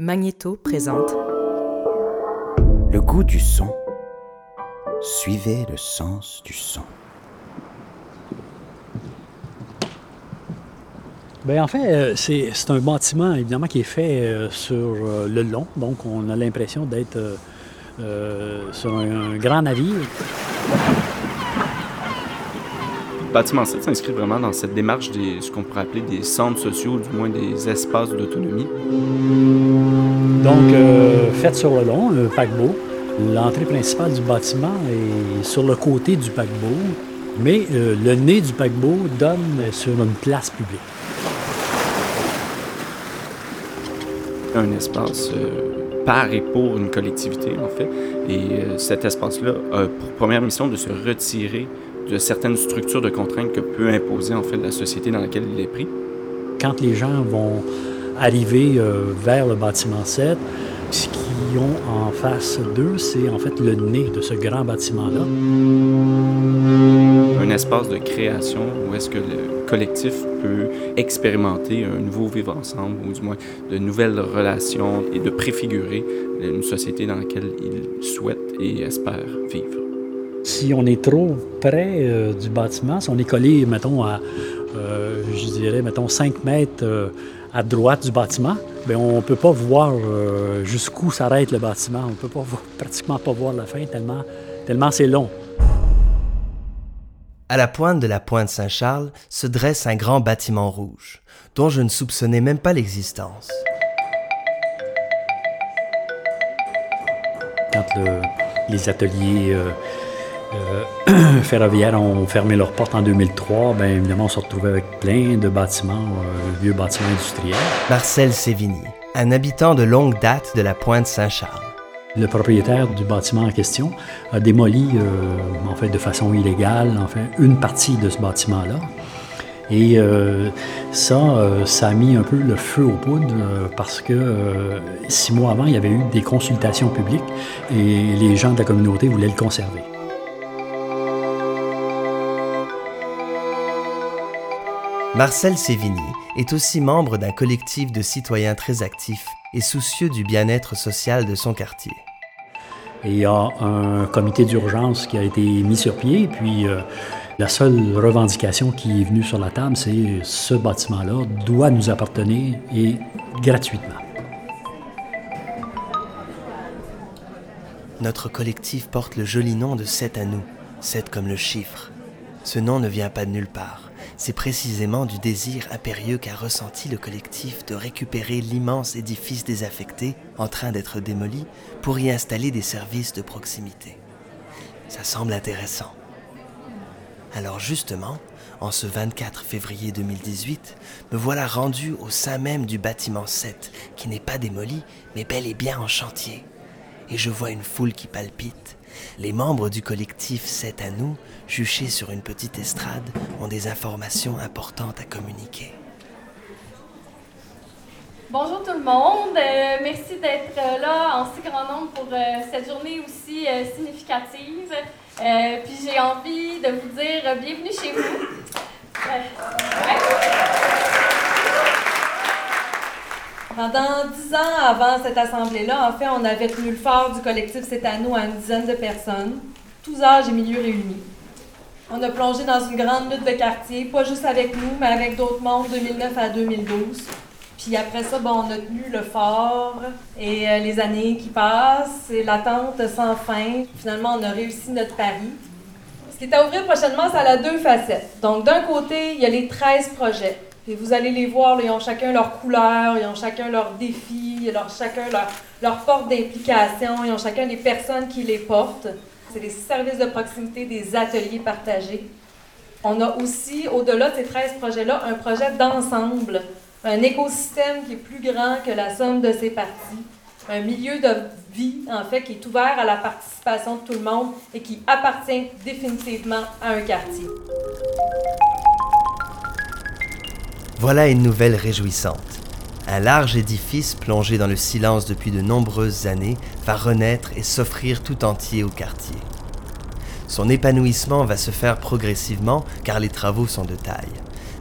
Magnéto présente Le goût du son. Suivez le sens du son. Bien, en fait, euh, c'est c'est un bâtiment, évidemment, qui est fait euh, sur euh, le long. Donc, on a l'impression d'être euh, sur un, un grand navire. Le bâtiment 7 s'inscrit vraiment dans cette démarche des ce qu'on pourrait appeler des centres sociaux, du moins des espaces d'autonomie. Donc, euh, fait sur le long, un paquebot. L'entrée principale du bâtiment est sur le côté du paquebot, mais euh, le nez du paquebot donne sur une place publique. Un espace euh, par et pour une collectivité, en fait. Et euh, cet espace-là a pour première mission de se retirer de certaines structures de contraintes que peut imposer, en fait, la société dans laquelle il est pris. Quand les gens vont arriver euh, vers le bâtiment 7, ce qu'ils ont en face d'eux, c'est en fait le nez de ce grand bâtiment-là. Un espace de création où est-ce que le collectif peut expérimenter un nouveau vivre ensemble, ou du moins de nouvelles relations, et de préfigurer une société dans laquelle il souhaite et espère vivre. Si on est trop près euh, du bâtiment, si on est collé, mettons, à, euh, je dirais, mettons, 5 mètres euh, à droite du bâtiment, bien, on ne peut pas voir jusqu'où s'arrête le bâtiment. On ne peut pas voir- pratiquement pas voir la fin tellement, tellement c'est long. À la pointe de la pointe Saint-Charles se dresse un grand bâtiment rouge, dont je ne soupçonnais même pas l'existence. Quand le- les ateliers euh, euh, ferroviaires ont fermé leurs portes en 2003, bien évidemment, on se retrouvait avec plein de bâtiments, euh, vieux bâtiments industriels. Marcel Sévigny, un habitant de longue date de la pointe Saint-Charles. Le propriétaire du bâtiment en question a démoli, euh, en fait, de façon illégale, en fait, une partie de ce bâtiment-là. Et euh, ça, euh, ça a mis un peu le feu aux poudres euh, parce que six mois avant, il y avait eu des consultations publiques et les gens de la communauté voulaient le conserver. Marcel Sévigny est aussi membre d'un collectif de citoyens très actifs et soucieux du bien-être social de son quartier. Il y a un comité d'urgence qui a été mis sur pied, puis euh, la seule revendication qui est venue sur la table, c'est ce bâtiment-là doit nous appartenir et gratuitement. Notre collectif porte le joli nom de 7 à nous, 7 comme le chiffre. Ce nom ne vient pas de nulle part. C'est précisément du désir impérieux qu'a ressenti le collectif de récupérer l'immense édifice désaffecté en train d'être démoli pour y installer des services de proximité. Ça semble intéressant. Alors justement, en ce 24 février 2018, me voilà rendu au sein même du bâtiment 7, qui n'est pas démoli, mais bel et bien en chantier et je vois une foule qui palpite. Les membres du collectif 7 à nous, juchés sur une petite estrade, ont des informations importantes à communiquer. Bonjour tout le monde, Euh, merci d'être euh, là en si grand nombre pour euh, cette journée aussi significative. Puis j'ai envie de vous dire bienvenue chez vous. Pendant dix ans avant cette assemblée-là, en fait, on avait tenu le phare du collectif C'est à à une dizaine de personnes, tous âges et milieux réunis. On a plongé dans une grande lutte de quartier, pas juste avec nous, mais avec d'autres membres de 2009 à 2012. Puis après ça, bon, on a tenu le fort et euh, les années qui passent et l'attente sans fin. Finalement, on a réussi notre pari. Ce qui est à ouvrir prochainement, ça a deux facettes. Donc, d'un côté, il y a les 13 projets. Et vous allez les voir, ils ont chacun leur couleur, ils ont chacun leur défi, ils ont chacun leur, leur porte d'implication, ils ont chacun des personnes qui les portent. C'est des services de proximité, des ateliers partagés. On a aussi, au-delà de ces 13 projets-là, un projet d'ensemble, un écosystème qui est plus grand que la somme de ses parties, un milieu de vie, en fait, qui est ouvert à la participation de tout le monde et qui appartient définitivement à un quartier. Voilà une nouvelle réjouissante. Un large édifice plongé dans le silence depuis de nombreuses années va renaître et s'offrir tout entier au quartier. Son épanouissement va se faire progressivement car les travaux sont de taille.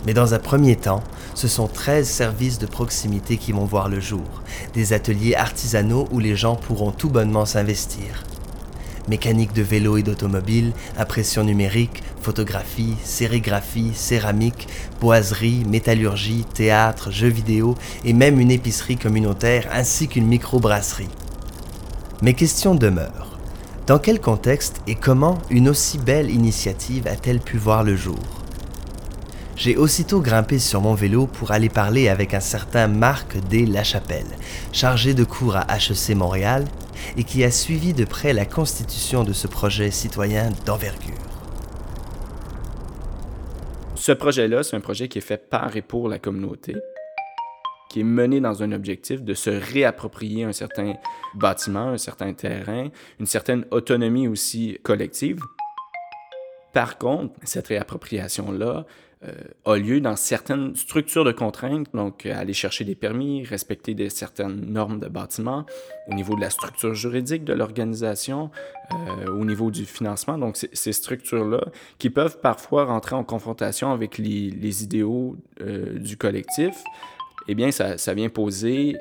Mais dans un premier temps, ce sont 13 services de proximité qui vont voir le jour, des ateliers artisanaux où les gens pourront tout bonnement s'investir. Mécanique de vélo et d'automobile, impression numérique, photographie, sérigraphie, céramique, boiserie, métallurgie, théâtre, jeux vidéo et même une épicerie communautaire ainsi qu'une microbrasserie. Mes questions demeurent. Dans quel contexte et comment une aussi belle initiative a-t-elle pu voir le jour? J'ai aussitôt grimpé sur mon vélo pour aller parler avec un certain Marc D. Lachapelle, chargé de cours à HEC Montréal et qui a suivi de près la constitution de ce projet citoyen d'envergure. Ce projet-là, c'est un projet qui est fait par et pour la communauté, qui est mené dans un objectif de se réapproprier un certain bâtiment, un certain terrain, une certaine autonomie aussi collective. Par contre, cette réappropriation-là, a lieu dans certaines structures de contraintes, donc euh, aller chercher des permis, respecter des certaines normes de bâtiment, au niveau de la structure juridique de l'organisation, euh, au niveau du financement. Donc ces structures-là qui peuvent parfois rentrer en confrontation avec les, les idéaux du collectif, eh bien ça, ça vient poser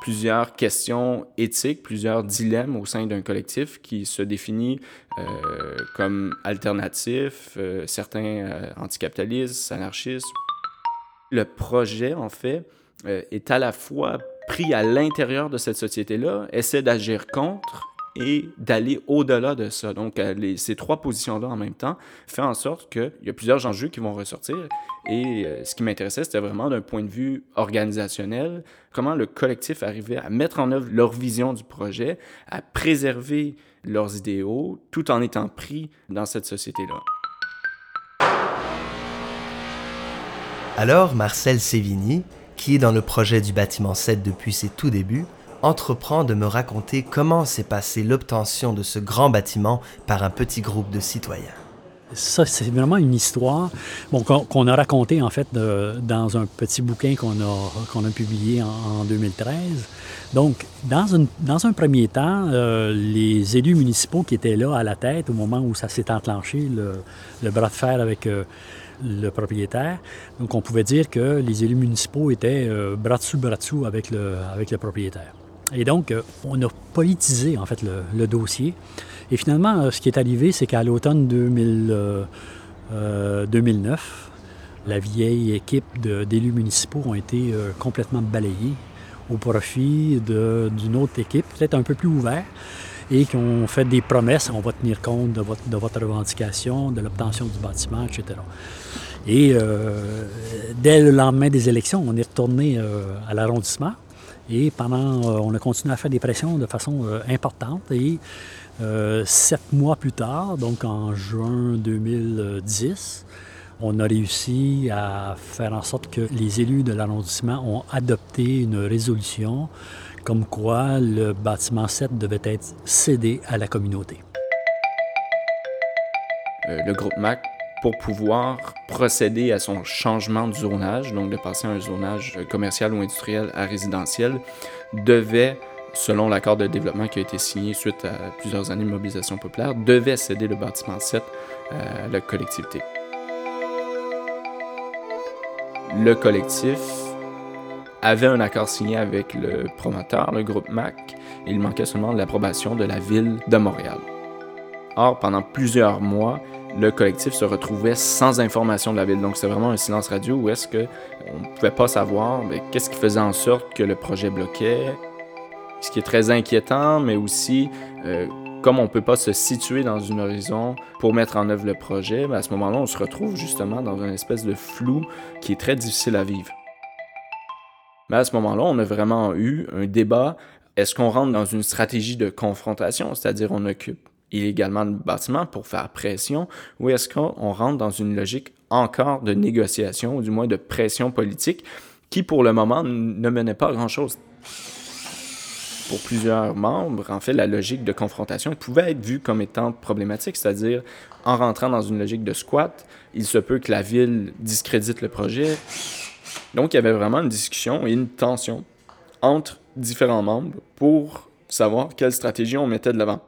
plusieurs questions éthiques, plusieurs dilemmes au sein d'un collectif qui se définit euh, comme alternatif, euh, certains euh, anticapitalistes, anarchistes. Le projet, en fait, est à la fois pris à l'intérieur de cette société-là, essaie d'agir contre et d'aller au-delà de ça. Donc, les, ces trois positions-là en même temps fait en sorte qu'il y a plusieurs enjeux qui vont ressortir. Et ce qui m'intéressait, c'était vraiment d'un point de vue organisationnel, comment le collectif arrivait à mettre en œuvre leur vision du projet, à préserver leurs idéaux, tout en étant pris dans cette société-là. Alors, Marcel Sévigny, qui est dans le projet du bâtiment 7 depuis ses tout débuts, entreprend de me raconter comment s'est passée l'obtention de ce grand bâtiment par un petit groupe de citoyens. Ça, c'est vraiment une histoire qu'on a racontée, en fait, dans un petit bouquin qu'on a, a publié en, 2013. Donc, dans, dans un premier temps, euh, les élus municipaux qui étaient là à la tête au moment où ça s'est enclenché, le, bras de fer avec euh, le propriétaire, donc on pouvait dire que les élus municipaux étaient euh, bras dessous, bras dessous avec le, avec le propriétaire. Et donc, on a politisé, en fait, le, dossier. Et finalement, euh, ce qui est arrivé, c'est qu'à l'automne 2009, euh, euh, la vieille équipe d'élus municipaux ont été complètement balayés au profit d'une autre équipe, peut-être un peu plus ouverte, et qui ont fait des promesses, on va tenir compte de votre revendication, de l'obtention du bâtiment, etc. Et dès le lendemain des élections, on est retourné à l'arrondissement, et pendant, on a continué à faire des pressions de façon importante, et euh, sept mois plus tard, donc en juin 2010, on a réussi à faire en sorte que les élus de l'arrondissement ont adopté une résolution comme quoi le bâtiment 7 devait être cédé à la communauté. Euh, le groupe MAC, pour pouvoir procéder à son changement de zonage, donc de passer à un zonage commercial ou industriel à résidentiel, devait selon l'accord de développement qui a été signé suite à plusieurs années de mobilisation populaire, devait céder le bâtiment 7 à la collectivité. Le collectif avait un accord signé avec le promoteur, le groupe MAC, et il manquait seulement l'approbation de la ville de Montréal. Or, pendant plusieurs mois, le collectif se retrouvait sans information de la ville. Donc, c'est vraiment un silence radio où est-ce qu'on ne pouvait pas savoir ben, qu'est-ce qui faisait en sorte que le projet bloquait, ce qui est très inquiétant, mais aussi euh, comme on ne peut pas se situer dans une horizon pour mettre en œuvre le projet, ben, à ce moment-là, on se retrouve justement dans une espèce de flou qui est très difficile à vivre. Mais à ce moment-là, on a vraiment eu un débat. Est-ce qu'on rentre dans une stratégie de confrontation, c'est-à-dire on occupe illégalement le bâtiment pour faire pression, ou est-ce qu'on rentre dans une logique encore de négociation, ou du moins de pression politique, qui pour le moment ne menait pas à grand-chose? Pour plusieurs membres, en fait, la logique de confrontation pouvait être vue comme étant problématique, c'est-à-dire en rentrant dans une logique de squat, il se peut que la ville discrédite le projet. Donc, il y avait vraiment une discussion et une tension entre différents membres pour savoir quelle stratégie on mettait de l'avant.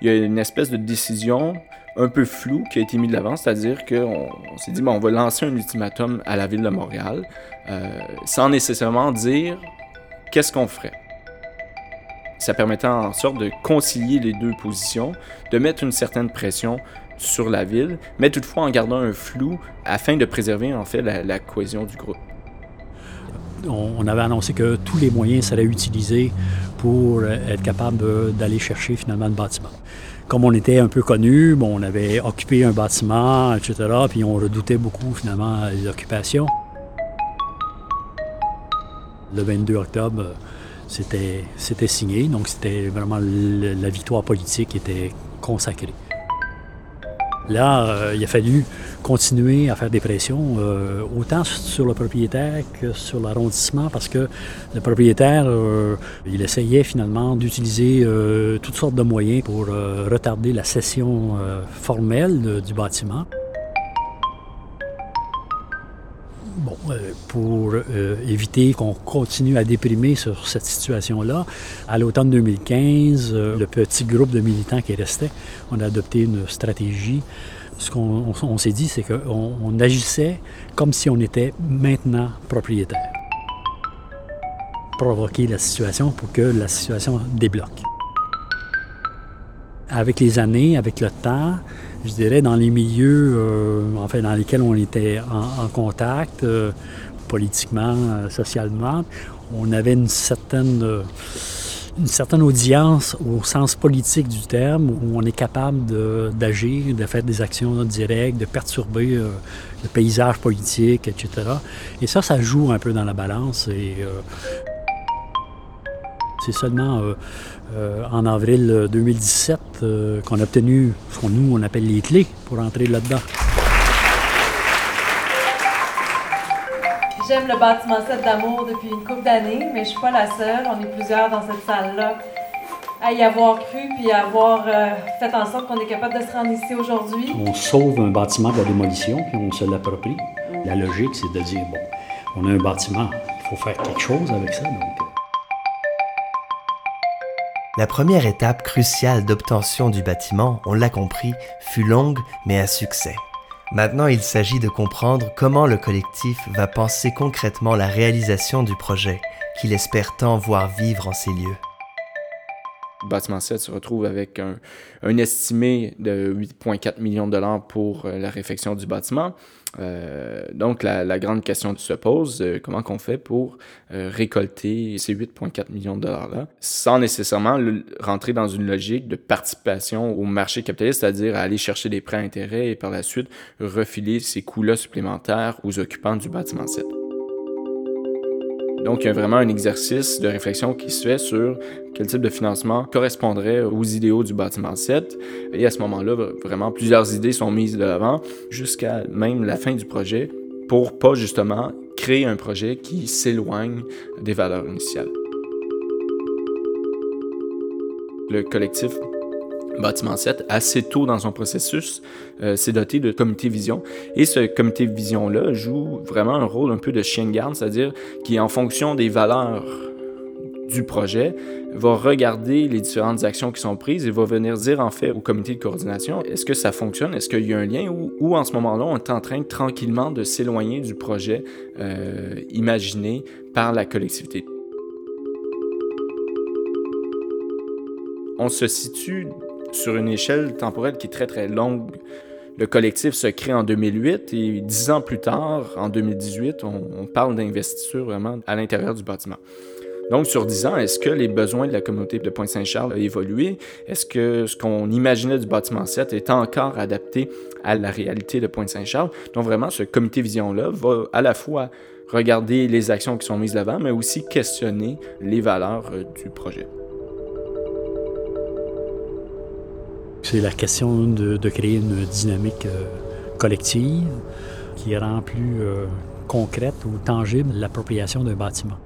Il y a une espèce de décision un peu flou qui a été mis de l'avant, c'est-à-dire qu'on on, s'est dit, bon, on va lancer un ultimatum à la ville de Montréal, euh, sans nécessairement dire qu'est-ce qu'on ferait. Ça permettait en sorte de concilier les deux positions, de mettre une certaine pression sur la ville, mais toutefois en gardant un flou afin de préserver en fait la, cohésion du groupe. On, avait annoncé que tous les moyens seraient utilisés pour être capable d'aller chercher finalement le bâtiment. Comme on était un peu connu, on avait occupé un bâtiment, etc., puis on redoutait beaucoup finalement les occupations. Le 22 octobre, c'était signé, donc c'était vraiment la victoire politique qui était consacrée. Là, euh, il a fallu continuer à faire des pressions, euh, autant sur le propriétaire que sur l'arrondissement, parce que le propriétaire, euh, il essayait finalement d'utiliser toutes sortes de moyens pour retarder la cession formelle du bâtiment. Euh, pour euh, éviter qu'on continue à déprimer sur cette situation-là, à l'automne 2015, euh, le petit groupe de militants qui restait, on a adopté une stratégie. Ce qu'on s'est dit, c'est qu'on on agissait comme si on était maintenant propriétaire. Provoquer la situation pour que la situation débloque. Avec les années, avec le temps, je dirais, dans les milieux euh, enfin, dans lesquels on était en, contact, euh, politiquement, euh, socialement, on avait une certaine, une certaine audience au sens politique du terme, où on est capable d'agir, de, faire des actions directes, de perturber le paysage politique, etc. Et ça, ça joue un peu dans la balance. Et, c'est seulement euh, en avril 2017 euh, euh, qu'on a obtenu ce qu'on nous on appelle les clés pour entrer là-dedans. J'aime le bâtiment 7 d'amour depuis une couple d'années, mais je suis pas la seule. On est plusieurs dans cette salle-là à y avoir cru puis à avoir fait en sorte qu'on est capable de se rendre ici aujourd'hui. On sauve un bâtiment de la démolition puis on se l'approprie. La logique, c'est de dire bon, on a un bâtiment, il faut faire quelque chose avec ça. Donc, la première étape cruciale d'obtention du bâtiment, on l'a compris, fut longue mais à succès. Maintenant, il s'agit de comprendre comment le collectif va penser concrètement la réalisation du projet qu'il espère tant voir vivre en ces lieux. Bâtiment 7 se retrouve avec un, estimé de 8,4 millions de dollars pour euh, la réfection du bâtiment. Euh, donc, la, grande question se pose, euh, comment qu'on fait pour récolter ces 8,4 millions de dollars-là, sans nécessairement rentrer dans une logique de participation au marché capitaliste, c'est-à-dire aller chercher des prêts à intérêt et par la suite refiler ces coûts-là supplémentaires aux occupants du bâtiment 7. Donc, il y a vraiment un exercice de réflexion qui se fait sur quel type de financement correspondrait aux idéaux du bâtiment 7. Et à ce moment-là, vraiment, plusieurs idées sont mises de l'avant jusqu'à même la fin du projet pour pas justement créer un projet qui s'éloigne des valeurs initiales. Le collectif Bâtiment 7, assez tôt dans son processus, euh, s'est doté de comité vision. Et ce comité vision-là joue vraiment un rôle un peu de chien de garde, c'est-à-dire qui, en fonction des valeurs du projet, va regarder les différentes actions qui sont prises et va venir dire en fait au comité de coordination est-ce que ça fonctionne, est-ce qu'il y a un lien ou, ou en ce moment-là on est en train tranquillement de s'éloigner du projet euh, imaginé par la collectivité? On se situe sur une échelle temporelle qui est très très longue. Le collectif se crée en 2008 et dix ans plus tard, en 2018, on, parle d'investiture vraiment à l'intérieur du bâtiment. Donc, sur dix ans, est-ce que les besoins de la communauté de Pointe-Saint-Charles ont évolué? Est-ce que ce qu'on imaginait du bâtiment 7 est encore adapté à la réalité de Pointe-Saint-Charles? Donc, vraiment, ce comité vision-là va à la fois regarder les actions qui sont mises d'avant, mais aussi questionner les valeurs euh, du projet. C'est la question de, créer une dynamique euh, collective qui rend plus euh, concrète ou tangible l'appropriation d'un bâtiment.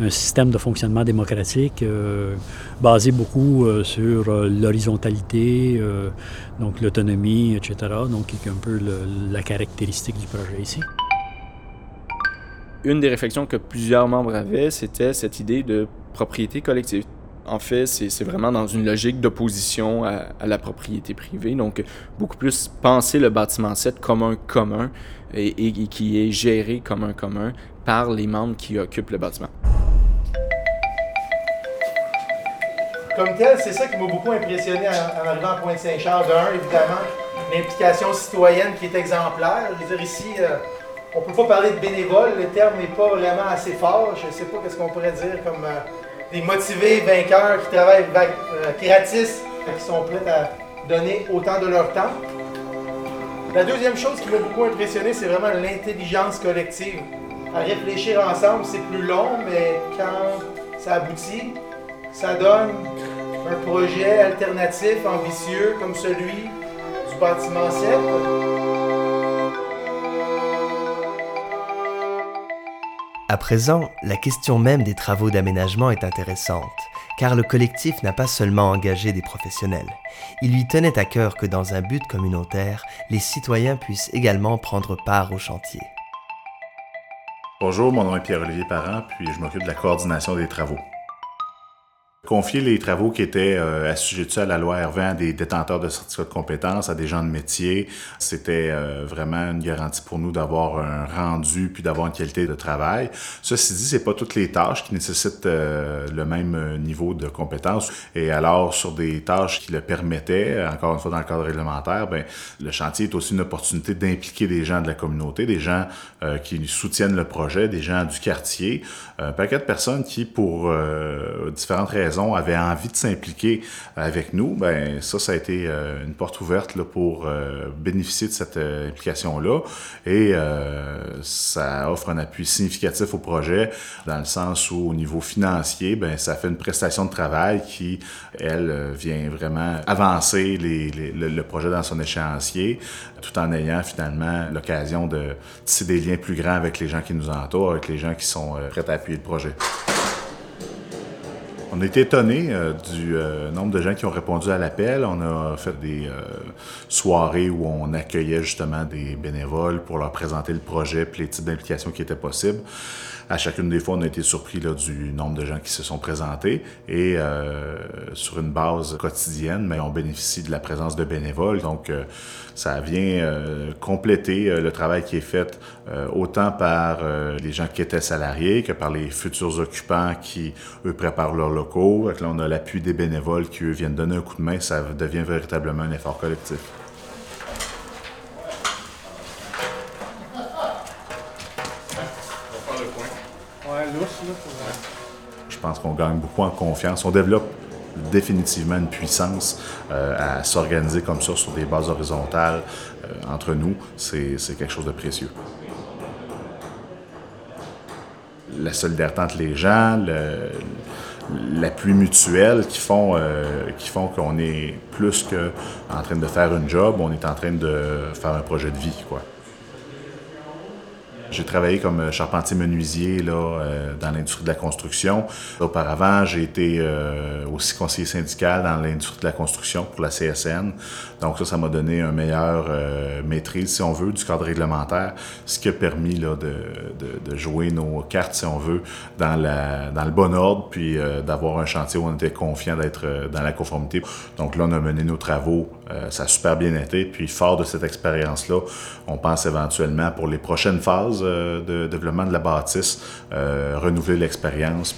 Un système de fonctionnement démocratique euh, basé beaucoup sur l'horizontalité, donc l'autonomie, etc. Donc, qui est un peu la caractéristique du projet ici. Une des réflexions que plusieurs membres avaient, c'était cette idée de propriété collective En fait, c'est vraiment dans une logique d'opposition à, la propriété privée. Donc, beaucoup plus penser le bâtiment 7 comme un commun et, qui est géré comme un commun par les membres qui occupent le bâtiment. Comme tel, c'est ça qui m'a beaucoup impressionné en, arrivant à Pointe-Saint-Charles. D'un, évidemment, l'implication citoyenne qui est exemplaire. Je veux dire, ici, euh, on ne peut pas parler de bénévoles, le terme n'est pas vraiment assez fort. Je ne sais pas qu'est-ce qu'on pourrait dire comme euh, des motivés vainqueurs qui travaillent euh, gratis, qui sont prêts à donner autant de leur temps. La deuxième chose qui m'a beaucoup impressionné, c'est vraiment l'intelligence collective. À réfléchir ensemble, c'est plus long, mais quand ça aboutit, ça donne un projet alternatif, ambitieux, comme celui du bâtiment 7. À présent, la question même des travaux d'aménagement est intéressante, car le collectif n'a pas seulement engagé des professionnels. Il lui tenait à cœur que dans un but communautaire, les citoyens puissent également prendre part au chantier. Bonjour, mon nom est Pierre-Olivier Parent, puis je m'occupe de la coordination des travaux. Confier les travaux qui étaient euh, assujettis à la loi R20 à des détenteurs de certificats de compétences, à des gens de métier, c'était euh, vraiment une garantie pour nous d'avoir un rendu puis d'avoir une qualité de travail. Ceci dit, c'est pas toutes les tâches qui nécessitent euh, le même niveau de compétences. Et alors, sur des tâches qui le permettaient, encore une fois dans le cadre réglementaire, ben le chantier est aussi une opportunité d'impliquer des gens de la communauté, des gens qui soutiennent le projet, des gens du quartier, un paquet de personnes qui, pour différentes raisons, avaient envie de s'impliquer avec nous, ben ça, ça a été euh, une porte ouverte là, pour euh, bénéficier de cette euh, implication-là. Et ça offre un appui significatif au projet, dans le sens où au niveau financier, ben ça fait une prestation de travail qui, elle, vient vraiment avancer le, projet dans son échéancier, tout en ayant finalement l'occasion de tisser des liens plus grands avec les gens qui nous entourent, avec les gens qui sont prêts à appuyer le projet. On a été étonné euh, du euh, nombre de gens qui ont répondu à l'appel. On a fait des euh, soirées où on accueillait justement des bénévoles pour leur présenter le projet et les types d'implications qui étaient possibles à chacune des fois, on a été surpris là, du nombre de gens qui se sont présentés et euh, sur une base quotidienne, mais on bénéficie de la présence de bénévoles. Donc, euh, ça vient euh, compléter le travail qui est fait autant par les gens qui étaient salariés que par les futurs occupants qui, eux, préparent leurs locaux. là, on a l'appui des bénévoles qui, eux, viennent donner un coup de main. Ça devient véritablement un effort collectif. Pense qu'on gagne beaucoup en confiance. On développe définitivement une puissance euh, à s'organiser comme ça sur des bases horizontales euh, entre nous. C'est quelque chose de précieux. La solidarité entre les gens, l'appui mutuel qui font, euh, qui font qu'on est plus qu'en train de faire un job, on est en train de faire un projet de vie. Quoi. J'ai travaillé comme euh, charpentier menuisier euh, dans l'industrie de la construction. Auparavant, j'ai été euh, aussi conseiller syndical dans l'industrie de la construction pour la CSN. Donc ça, ça m'a donné une meilleure maîtrise, si on veut, du cadre réglementaire, ce qui a permis là, de, de, de jouer nos cartes, si on veut, dans, la, dans le bon ordre, puis d'avoir un chantier où on était confiant d'être dans la conformité. Donc là, on a mené nos travaux, ça a super bien été. Puis fort de cette expérience-là, on pense éventuellement pour les prochaines phases de développement de la bâtisse, euh, renouveler l'expérience.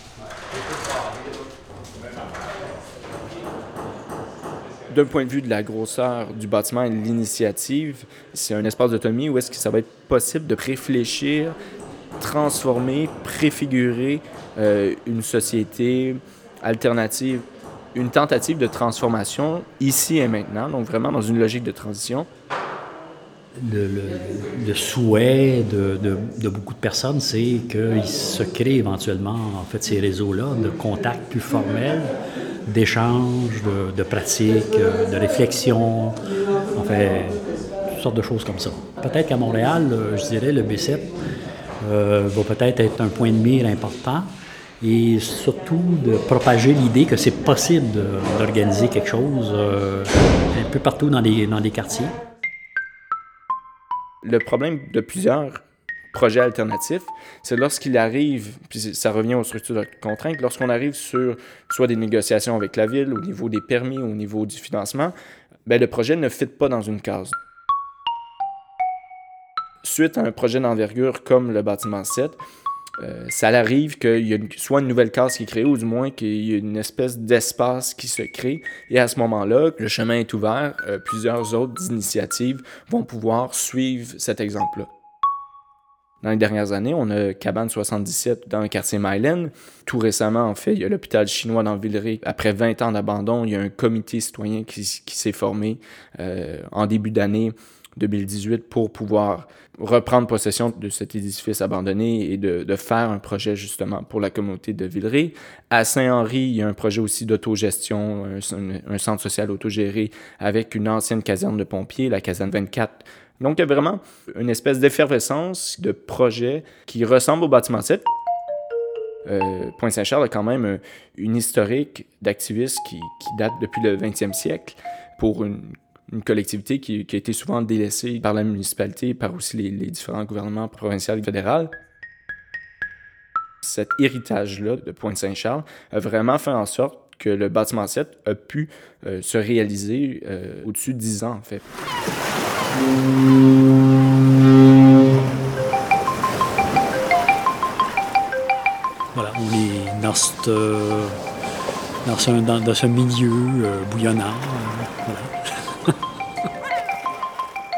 D'un point de vue de la grosseur du bâtiment et de l'initiative, c'est un espace d'autonomie où est-ce que ça va être possible de réfléchir, transformer, préfigurer euh, une société alternative, une tentative de transformation ici et maintenant, donc vraiment dans une logique de transition le, souhait de, beaucoup de personnes, c'est qu'ils se créent éventuellement en fait ces réseaux-là de contacts plus formels, d'échanges, de, pratiques, euh, de réflexion, en fait, toutes sortes de choses comme ça. Peut-être qu'à Montréal, euh, je dirais, le B7 euh, va peut-être être un point de mire important et surtout de propager l'idée que c'est possible d'organiser quelque chose un peu partout dans les quartiers le problème de plusieurs projet alternatif, c'est lorsqu'il arrive, puis ça revient aux structures de contrainte, lorsqu'on arrive sur soit des négociations avec la ville, au niveau des permis, au niveau du financement, ben le projet ne fit pas dans une case. Suite à un projet d'envergure comme le bâtiment 7, euh, ça arrive qu'il y ait soit une nouvelle case qui est créée ou du moins qu'il y ait une espèce d'espace qui se crée. Et à ce moment-là, le chemin est ouvert. Euh, plusieurs autres initiatives vont pouvoir suivre cet exemple-là. Dans les dernières années, on a Cabane 77 dans le quartier Myland. Tout récemment, en fait, il y a l'hôpital chinois dans Villeray. Après 20 ans d'abandon, il y a un comité citoyen qui, s'est formé euh, en début d'année 2018 pour pouvoir reprendre possession de cet édifice abandonné et de, faire un projet justement pour la communauté de Villeray. À Saint-Henri, il y a un projet aussi d'autogestion, un, un, centre social autogéré avec une ancienne caserne de pompiers, la caserne 24. Donc, il y a vraiment une espèce d'effervescence de projet qui ressemble au bâtiment 7. Euh, Pointe-Saint-Charles a quand même une historique d'activistes qui, qui date depuis le 20e siècle pour une une collectivité qui, a été souvent délaissée par la municipalité, par aussi les, différents gouvernements provinciaux et fédéraux. Cet héritage-là de Pointe-Saint-Charles a vraiment fait en sorte que le bâtiment 7 a pu euh, se réaliser euh, au-dessus de 10 ans, en fait. Voilà, on est dans, ce, dans, ce milieu euh, bouillonnant.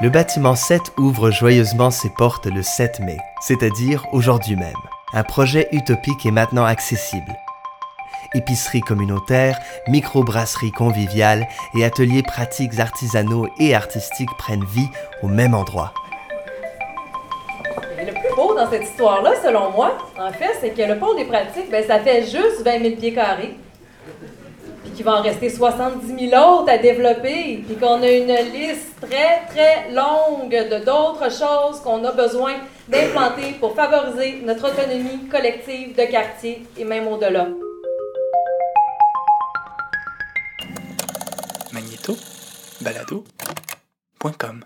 Le bâtiment 7 ouvre joyeusement ses portes le 7 mai, c'est-à-dire aujourd'hui même. Un projet utopique est maintenant accessible. Épicerie communautaire, microbrasserie conviviale et ateliers pratiques artisanaux et artistiques prennent vie au même endroit. le plus beau dans cette histoire-là, selon moi, en fait, c'est que le pôle des pratiques, ben, ça fait juste 20 000 pieds carrés qu'il va en rester 70 000 autres à développer, puis qu'on a une liste très, très longue de d'autres choses qu'on a besoin d'implanter pour favoriser notre autonomie collective de quartier et même au-delà. Magnéto, balado.com